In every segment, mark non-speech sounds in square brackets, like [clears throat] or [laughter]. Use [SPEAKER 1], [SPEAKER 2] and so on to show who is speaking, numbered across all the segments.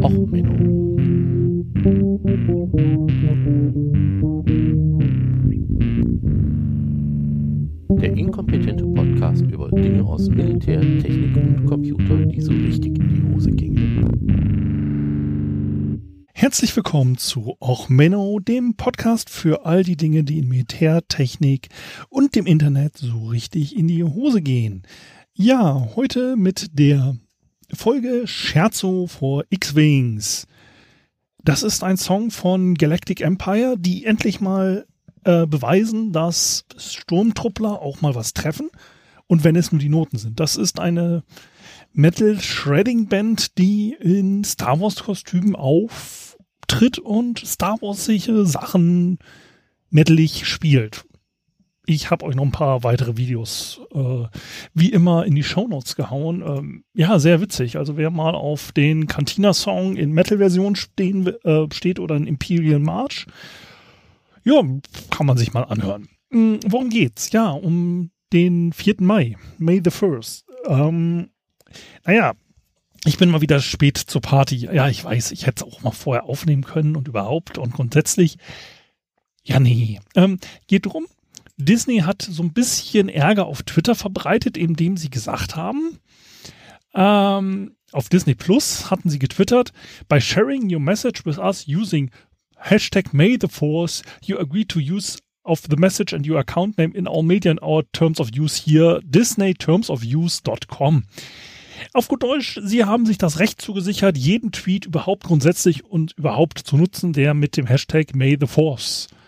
[SPEAKER 1] Och, Menno. Der inkompetente Podcast über Dinge aus Militär, Technik und Computer, die so richtig in die Hose gingen.
[SPEAKER 2] Herzlich willkommen zu Och Menno, dem Podcast für all die Dinge, die in Militär, Technik und dem Internet so richtig in die Hose gehen. Ja, heute mit der Folge Scherzo for X-Wings. Das ist ein Song von Galactic Empire, die endlich mal äh, beweisen, dass Sturmtruppler auch mal was treffen. Und wenn es nur die Noten sind. Das ist eine Metal Shredding Band, die in Star Wars Kostümen auftritt und Star Wars siche Sachen metalig spielt ich habe euch noch ein paar weitere Videos äh, wie immer in die Shownotes gehauen. Ähm, ja, sehr witzig. Also wer mal auf den Cantina-Song in Metal-Version äh, steht oder in Imperial March, ja, kann man sich mal anhören. Mhm, worum geht's? Ja, um den 4. Mai, May the 1st. Ähm, naja, ich bin mal wieder spät zur Party. Ja, ich weiß, ich hätte es auch mal vorher aufnehmen können und überhaupt und grundsätzlich. Ja, nee. Ähm, geht drum, Disney hat so ein bisschen Ärger auf Twitter verbreitet, indem sie gesagt haben, ähm, auf Disney Plus hatten sie getwittert, by sharing your message with us using hashtag May the Force, you agree to use of the message and your account name in all media and our terms of use here, disneytermsofuse.com. Auf gut Deutsch, sie haben sich das Recht zugesichert, jeden Tweet überhaupt grundsätzlich und überhaupt zu nutzen, der mit dem Hashtag May the Force äh,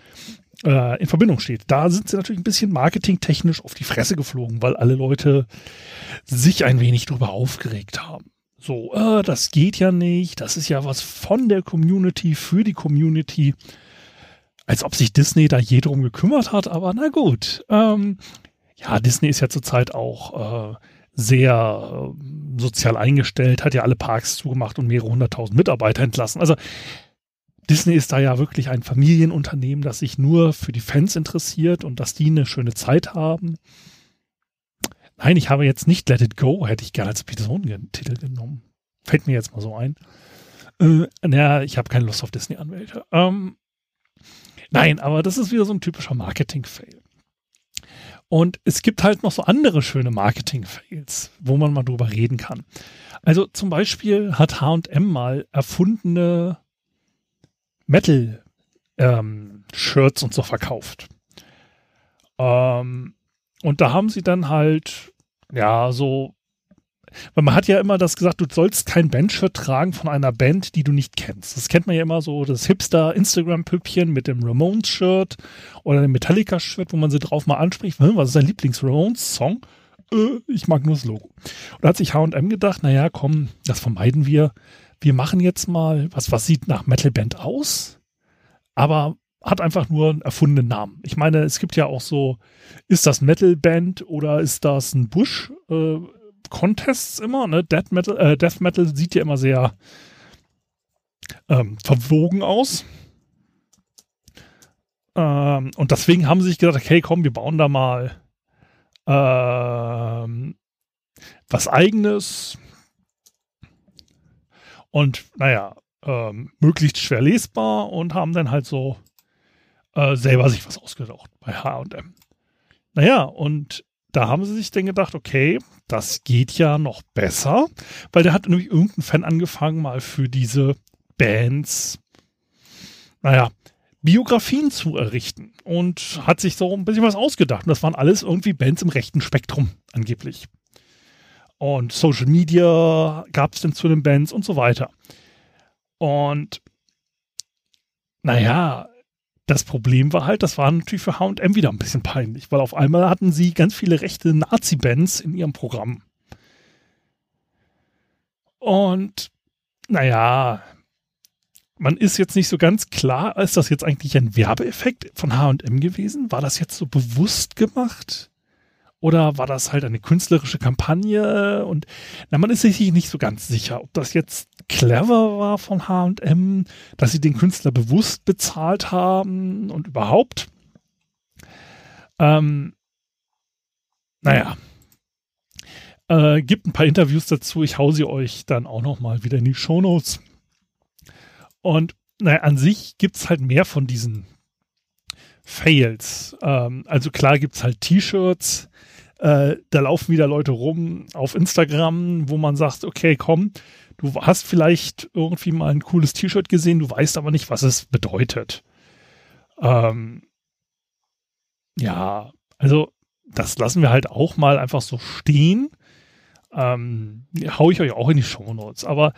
[SPEAKER 2] in Verbindung steht. Da sind sie natürlich ein bisschen marketingtechnisch auf die Fresse geflogen, weil alle Leute sich ein wenig darüber aufgeregt haben. So, äh, das geht ja nicht, das ist ja was von der Community für die Community. Als ob sich Disney da je drum gekümmert hat, aber na gut. Ähm, ja, Disney ist ja zurzeit auch äh, sehr äh, sozial eingestellt, hat ja alle Parks zugemacht und mehrere hunderttausend Mitarbeiter entlassen. Also Disney ist da ja wirklich ein Familienunternehmen, das sich nur für die Fans interessiert und dass die eine schöne Zeit haben. Nein, ich habe jetzt nicht Let It Go, hätte ich gerne als Personentitel genommen. Fällt mir jetzt mal so ein. Äh, naja, ich habe keine Lust auf Disney-Anwälte. Ähm, nein, aber das ist wieder so ein typischer Marketing-Fail. Und es gibt halt noch so andere schöne Marketing-Fails, wo man mal drüber reden kann. Also zum Beispiel hat H&M mal erfundene Metal-Shirts ähm, und so verkauft. Ähm, und da haben sie dann halt, ja, so, weil man hat ja immer das gesagt, du sollst kein Bandshirt tragen von einer Band, die du nicht kennst. Das kennt man ja immer so, das Hipster-Instagram-Püppchen mit dem Ramones-Shirt oder dem Metallica-Shirt, wo man sie drauf mal anspricht, hm, was ist dein Lieblings-Ramones-Song? Äh, ich mag nur das Logo. Und da hat sich H&M gedacht, naja, komm, das vermeiden wir wir machen jetzt mal was, was sieht nach Metalband aus, aber hat einfach nur einen erfundenen Namen. Ich meine, es gibt ja auch so, ist das Metalband oder ist das ein Bush? Äh, Contests immer, ne? Death Metal, äh, Death Metal sieht ja immer sehr ähm, verwogen aus. Ähm, und deswegen haben sie sich gedacht, okay, komm, wir bauen da mal ähm, was eigenes, und naja, ähm, möglichst schwer lesbar und haben dann halt so äh, selber sich was ausgedacht bei HM. Naja, und da haben sie sich dann gedacht, okay, das geht ja noch besser, weil der hat nämlich irgendein Fan angefangen, mal für diese Bands, naja, Biografien zu errichten und hat sich so ein bisschen was ausgedacht. Und das waren alles irgendwie Bands im rechten Spektrum, angeblich und Social Media gab es denn zu den Bands und so weiter. Und naja, das Problem war halt, das war natürlich für HM wieder ein bisschen peinlich, weil auf einmal hatten sie ganz viele rechte Nazi-Bands in ihrem Programm. Und naja, man ist jetzt nicht so ganz klar, ist das jetzt eigentlich ein Werbeeffekt von HM gewesen? War das jetzt so bewusst gemacht? Oder war das halt eine künstlerische Kampagne? Und na, man ist sich nicht so ganz sicher, ob das jetzt clever war von HM, dass sie den Künstler bewusst bezahlt haben und überhaupt. Ähm, naja. Äh, gibt ein paar Interviews dazu. Ich hau sie euch dann auch noch mal wieder in die Shownotes. Und naja, an sich gibt es halt mehr von diesen Fails. Ähm, also klar gibt es halt T-Shirts, äh, da laufen wieder Leute rum auf Instagram, wo man sagt, okay, komm, du hast vielleicht irgendwie mal ein cooles T-Shirt gesehen, du weißt aber nicht, was es bedeutet. Ähm, ja, also das lassen wir halt auch mal einfach so stehen. Ähm, hau ich euch auch in die Show Notes. Aber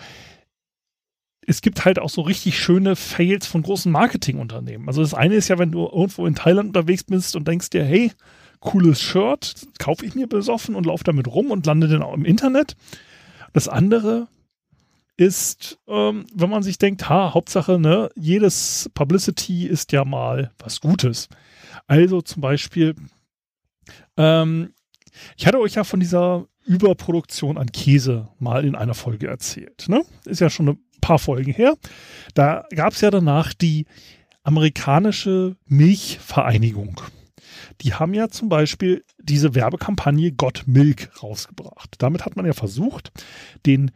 [SPEAKER 2] es gibt halt auch so richtig schöne Fails von großen Marketingunternehmen. Also das eine ist ja, wenn du irgendwo in Thailand unterwegs bist und denkst dir, hey, cooles Shirt, kaufe ich mir besoffen und laufe damit rum und lande dann auch im Internet. Das andere ist, ähm, wenn man sich denkt, ha, Hauptsache, ne, jedes Publicity ist ja mal was Gutes. Also zum Beispiel, ähm, ich hatte euch ja von dieser Überproduktion an Käse mal in einer Folge erzählt. Ne? Ist ja schon ein paar Folgen her. Da gab es ja danach die amerikanische Milchvereinigung. Die haben ja zum Beispiel diese Werbekampagne Got Milk rausgebracht. Damit hat man ja versucht, den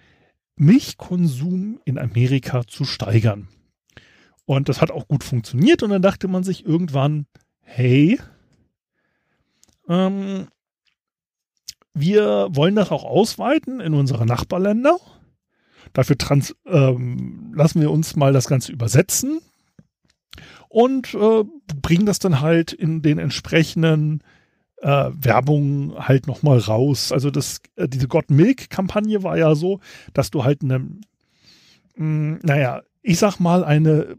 [SPEAKER 2] Milchkonsum in Amerika zu steigern. Und das hat auch gut funktioniert und dann dachte man sich irgendwann, hey, ähm, wir wollen das auch ausweiten in unsere Nachbarländer. Dafür trans ähm, lassen wir uns mal das Ganze übersetzen und äh, bringen das dann halt in den entsprechenden äh, Werbung halt nochmal raus. Also das, äh, diese God Milk-Kampagne war ja so, dass du halt eine, mh, hm, naja, ich sag mal, eine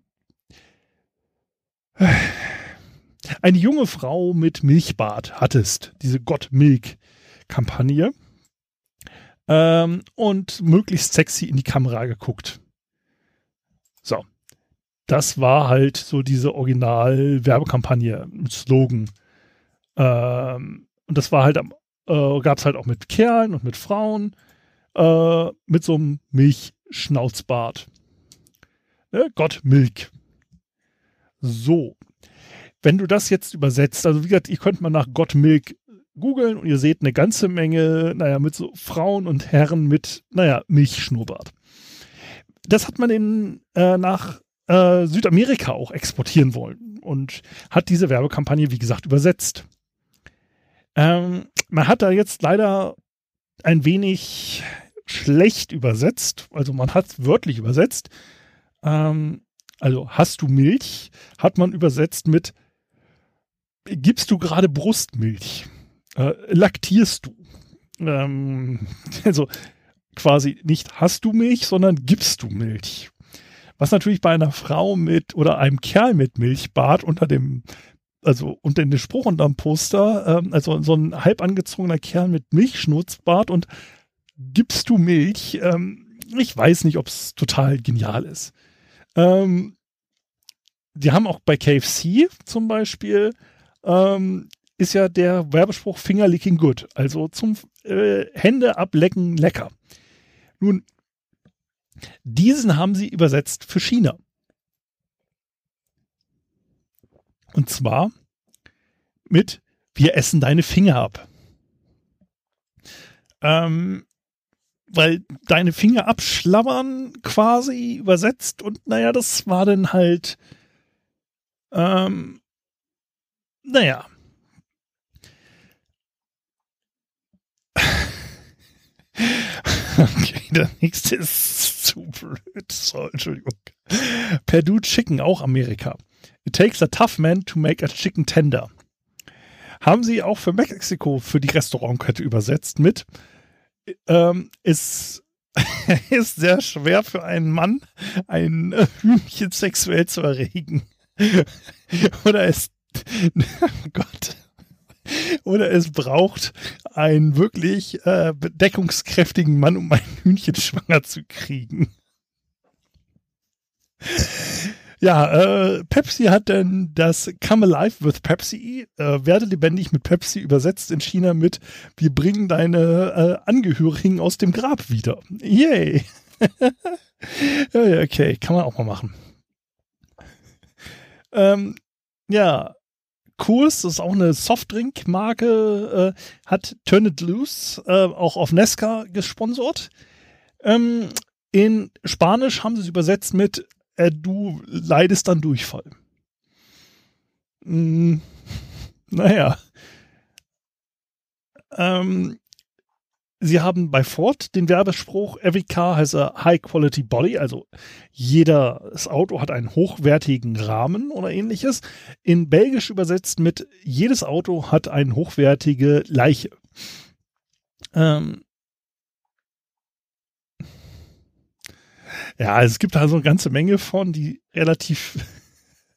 [SPEAKER 2] äh, eine junge Frau mit Milchbart hattest, diese God Milk-Kampagne. Ähm, und möglichst sexy in die Kamera geguckt. So. Das war halt so diese Original-Werbekampagne, Slogan. Ähm, und das war halt, äh, gab es halt auch mit Kerlen und mit Frauen, äh, mit so einem Milchschnauzbart. Ne? Gott Milk. So. Wenn du das jetzt übersetzt, also wie gesagt, ihr könnt mal nach Gott Milk googeln und ihr seht eine ganze Menge, naja, mit so Frauen und Herren mit, naja, Milchschnurrbart. Das hat man in, äh, nach äh, Südamerika auch exportieren wollen und hat diese Werbekampagne, wie gesagt, übersetzt. Ähm, man hat da jetzt leider ein wenig schlecht übersetzt, also man hat wörtlich übersetzt. Ähm, also hast du Milch, hat man übersetzt mit gibst du gerade Brustmilch? Äh, laktierst du? Ähm, [laughs] also quasi nicht hast du Milch, sondern gibst du Milch. Was natürlich bei einer Frau mit oder einem Kerl mit Milchbart unter dem also unter den Spruch unterm Poster, ähm, also so ein halb angezogener Kerl mit Milchschnurzbart und gibst du Milch? Ähm, ich weiß nicht, ob es total genial ist. Ähm, die haben auch bei KFC zum Beispiel, ähm, ist ja der Werbespruch Finger licking good, also zum äh, Hände ablecken lecker. Nun, diesen haben sie übersetzt für China. Und zwar mit Wir essen deine Finger ab. Ähm, weil deine Finger abschlabbern quasi übersetzt und naja, das war dann halt, ähm, naja. [laughs] Okay, der nächste ist zu blöd. So, Entschuldigung. Perdue Chicken, auch Amerika. It takes a tough man to make a chicken tender. Haben sie auch für Mexiko für die Restaurantkette übersetzt mit ähm, ist, [laughs] ist sehr schwer für einen Mann, ein Hühnchen sexuell zu erregen. [laughs] Oder es [laughs] oh Gott. Oder es braucht einen wirklich äh, bedeckungskräftigen Mann, um ein Hühnchen schwanger zu kriegen. Ja, äh, Pepsi hat dann das Come Alive with Pepsi, äh, werde lebendig mit Pepsi übersetzt in China mit Wir bringen deine äh, Angehörigen aus dem Grab wieder. Yay! [laughs] okay, kann man auch mal machen. Ähm, ja, Kurs, das ist auch eine Softdrink-Marke, äh, hat Turn It Loose äh, auch auf Nesca gesponsert. Ähm, in Spanisch haben sie es übersetzt mit äh, du leidest dann Durchfall. Hm, [laughs] naja. Ähm, Sie haben bei Ford den Werbespruch, every car has a high quality body, also jedes Auto hat einen hochwertigen Rahmen oder ähnliches. In Belgisch übersetzt mit jedes Auto hat eine hochwertige Leiche. Ähm ja, es gibt also eine ganze Menge von, die relativ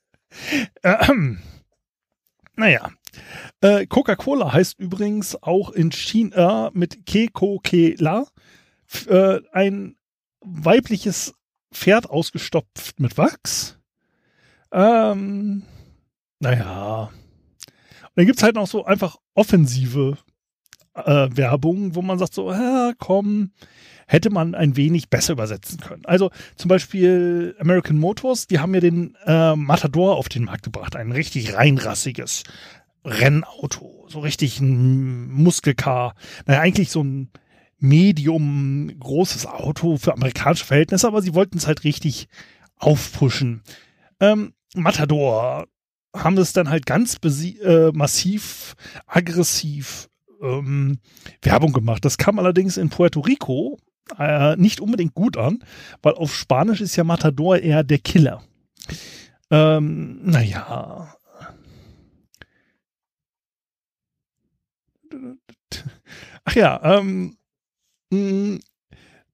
[SPEAKER 2] [laughs] äh, naja, äh, Coca-Cola heißt übrigens auch in China mit Kekokela äh, ein weibliches Pferd ausgestopft mit Wachs. Ähm, naja. Und dann gibt es halt noch so einfach offensive äh, Werbung, wo man sagt so, ja, komm, hätte man ein wenig besser übersetzen können. Also zum Beispiel American Motors, die haben ja den äh, Matador auf den Markt gebracht, ein richtig reinrassiges Rennauto, so richtig ein Muskelcar. Naja, eigentlich so ein medium großes Auto für amerikanische Verhältnisse, aber sie wollten es halt richtig aufpushen. Ähm, Matador haben es dann halt ganz äh, massiv, aggressiv ähm, Werbung gemacht. Das kam allerdings in Puerto Rico äh, nicht unbedingt gut an, weil auf Spanisch ist ja Matador eher der Killer. Ähm, naja, [laughs] Ach ja, ähm, mm,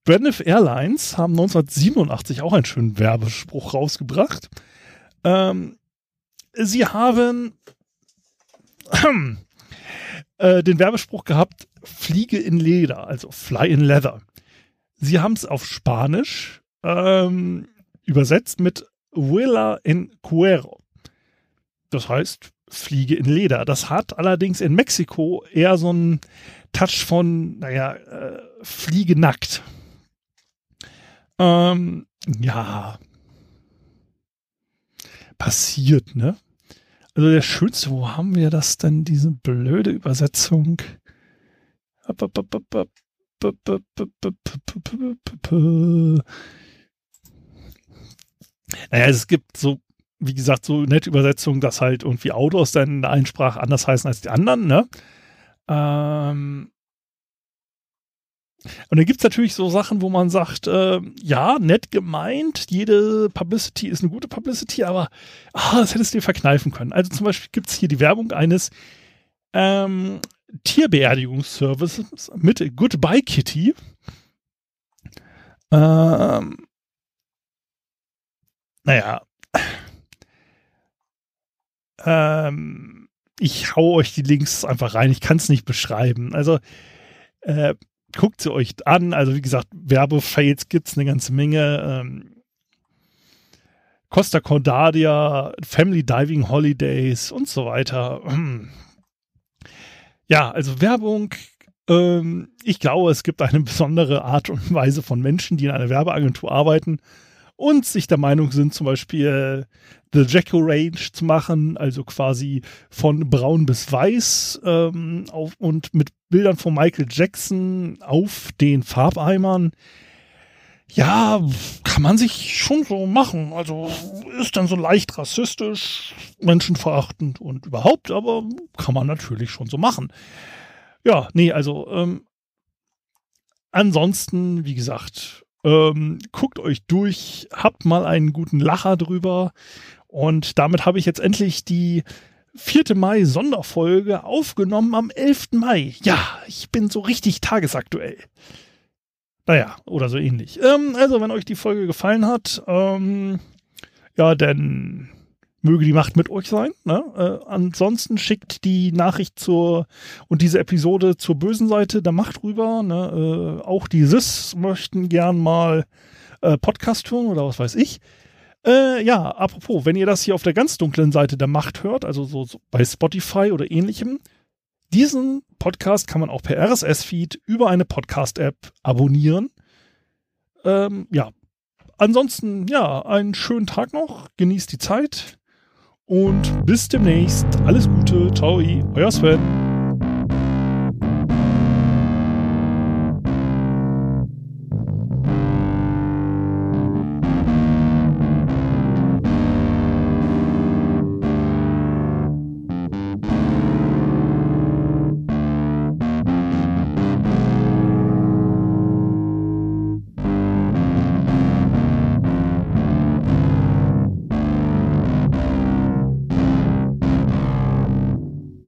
[SPEAKER 2] Brandon Airlines haben 1987 auch einen schönen Werbespruch rausgebracht. Ähm, sie haben [clears throat] äh, den Werbespruch gehabt, Fliege in Leder, also Fly in Leather. Sie haben es auf Spanisch ähm, übersetzt mit Huela en Cuero. Das heißt, Fliege in Leder. Das hat allerdings in Mexiko eher so einen Touch von, naja, äh, Fliege nackt. Ähm, ja. Passiert, ne? Also der schönste, wo haben wir das denn, diese blöde Übersetzung? Naja, es gibt so wie gesagt, so nette Übersetzung, dass halt irgendwie Autos dann in der einen Sprache anders heißen als die anderen, ne? Ähm und dann gibt es natürlich so Sachen, wo man sagt, äh, ja, nett gemeint, jede Publicity ist eine gute Publicity, aber ah, das hättest du dir verkneifen können. Also zum Beispiel gibt es hier die Werbung eines ähm, Tierbeerdigungsservices mit Goodbye Kitty. Ähm, naja, ähm, ich hau euch die Links einfach rein. Ich kann es nicht beschreiben. Also äh, guckt sie euch an. Also wie gesagt, Werbefails gibt es eine ganze Menge. Ähm, Costa Cordadia, Family Diving Holidays und so weiter. [clears throat] Ja, also Werbung. Ähm, ich glaube, es gibt eine besondere Art und Weise von Menschen, die in einer Werbeagentur arbeiten und sich der Meinung sind, zum Beispiel The Jacko Range zu machen, also quasi von braun bis weiß ähm, auf, und mit Bildern von Michael Jackson auf den Farbeimern. Ja, kann man sich schon so machen. Also ist dann so leicht rassistisch, menschenverachtend und überhaupt, aber kann man natürlich schon so machen. Ja, nee, also ähm, ansonsten, wie gesagt, ähm, guckt euch durch, habt mal einen guten Lacher drüber. Und damit habe ich jetzt endlich die 4. Mai Sonderfolge aufgenommen am 11. Mai. Ja, ich bin so richtig tagesaktuell. Naja, oder so ähnlich. Ähm, also, wenn euch die Folge gefallen hat, ähm, ja, dann möge die Macht mit euch sein. Ne? Äh, ansonsten schickt die Nachricht zur und diese Episode zur bösen Seite der Macht rüber. Ne? Äh, auch die SIS möchten gern mal äh, Podcast hören oder was weiß ich. Äh, ja, apropos, wenn ihr das hier auf der ganz dunklen Seite der Macht hört, also so, so bei Spotify oder ähnlichem, diesen Podcast kann man auch per RSS-Feed über eine Podcast-App abonnieren. Ähm, ja, ansonsten, ja, einen schönen Tag noch, genießt die Zeit und bis demnächst. Alles Gute. Ciao, euer Sven.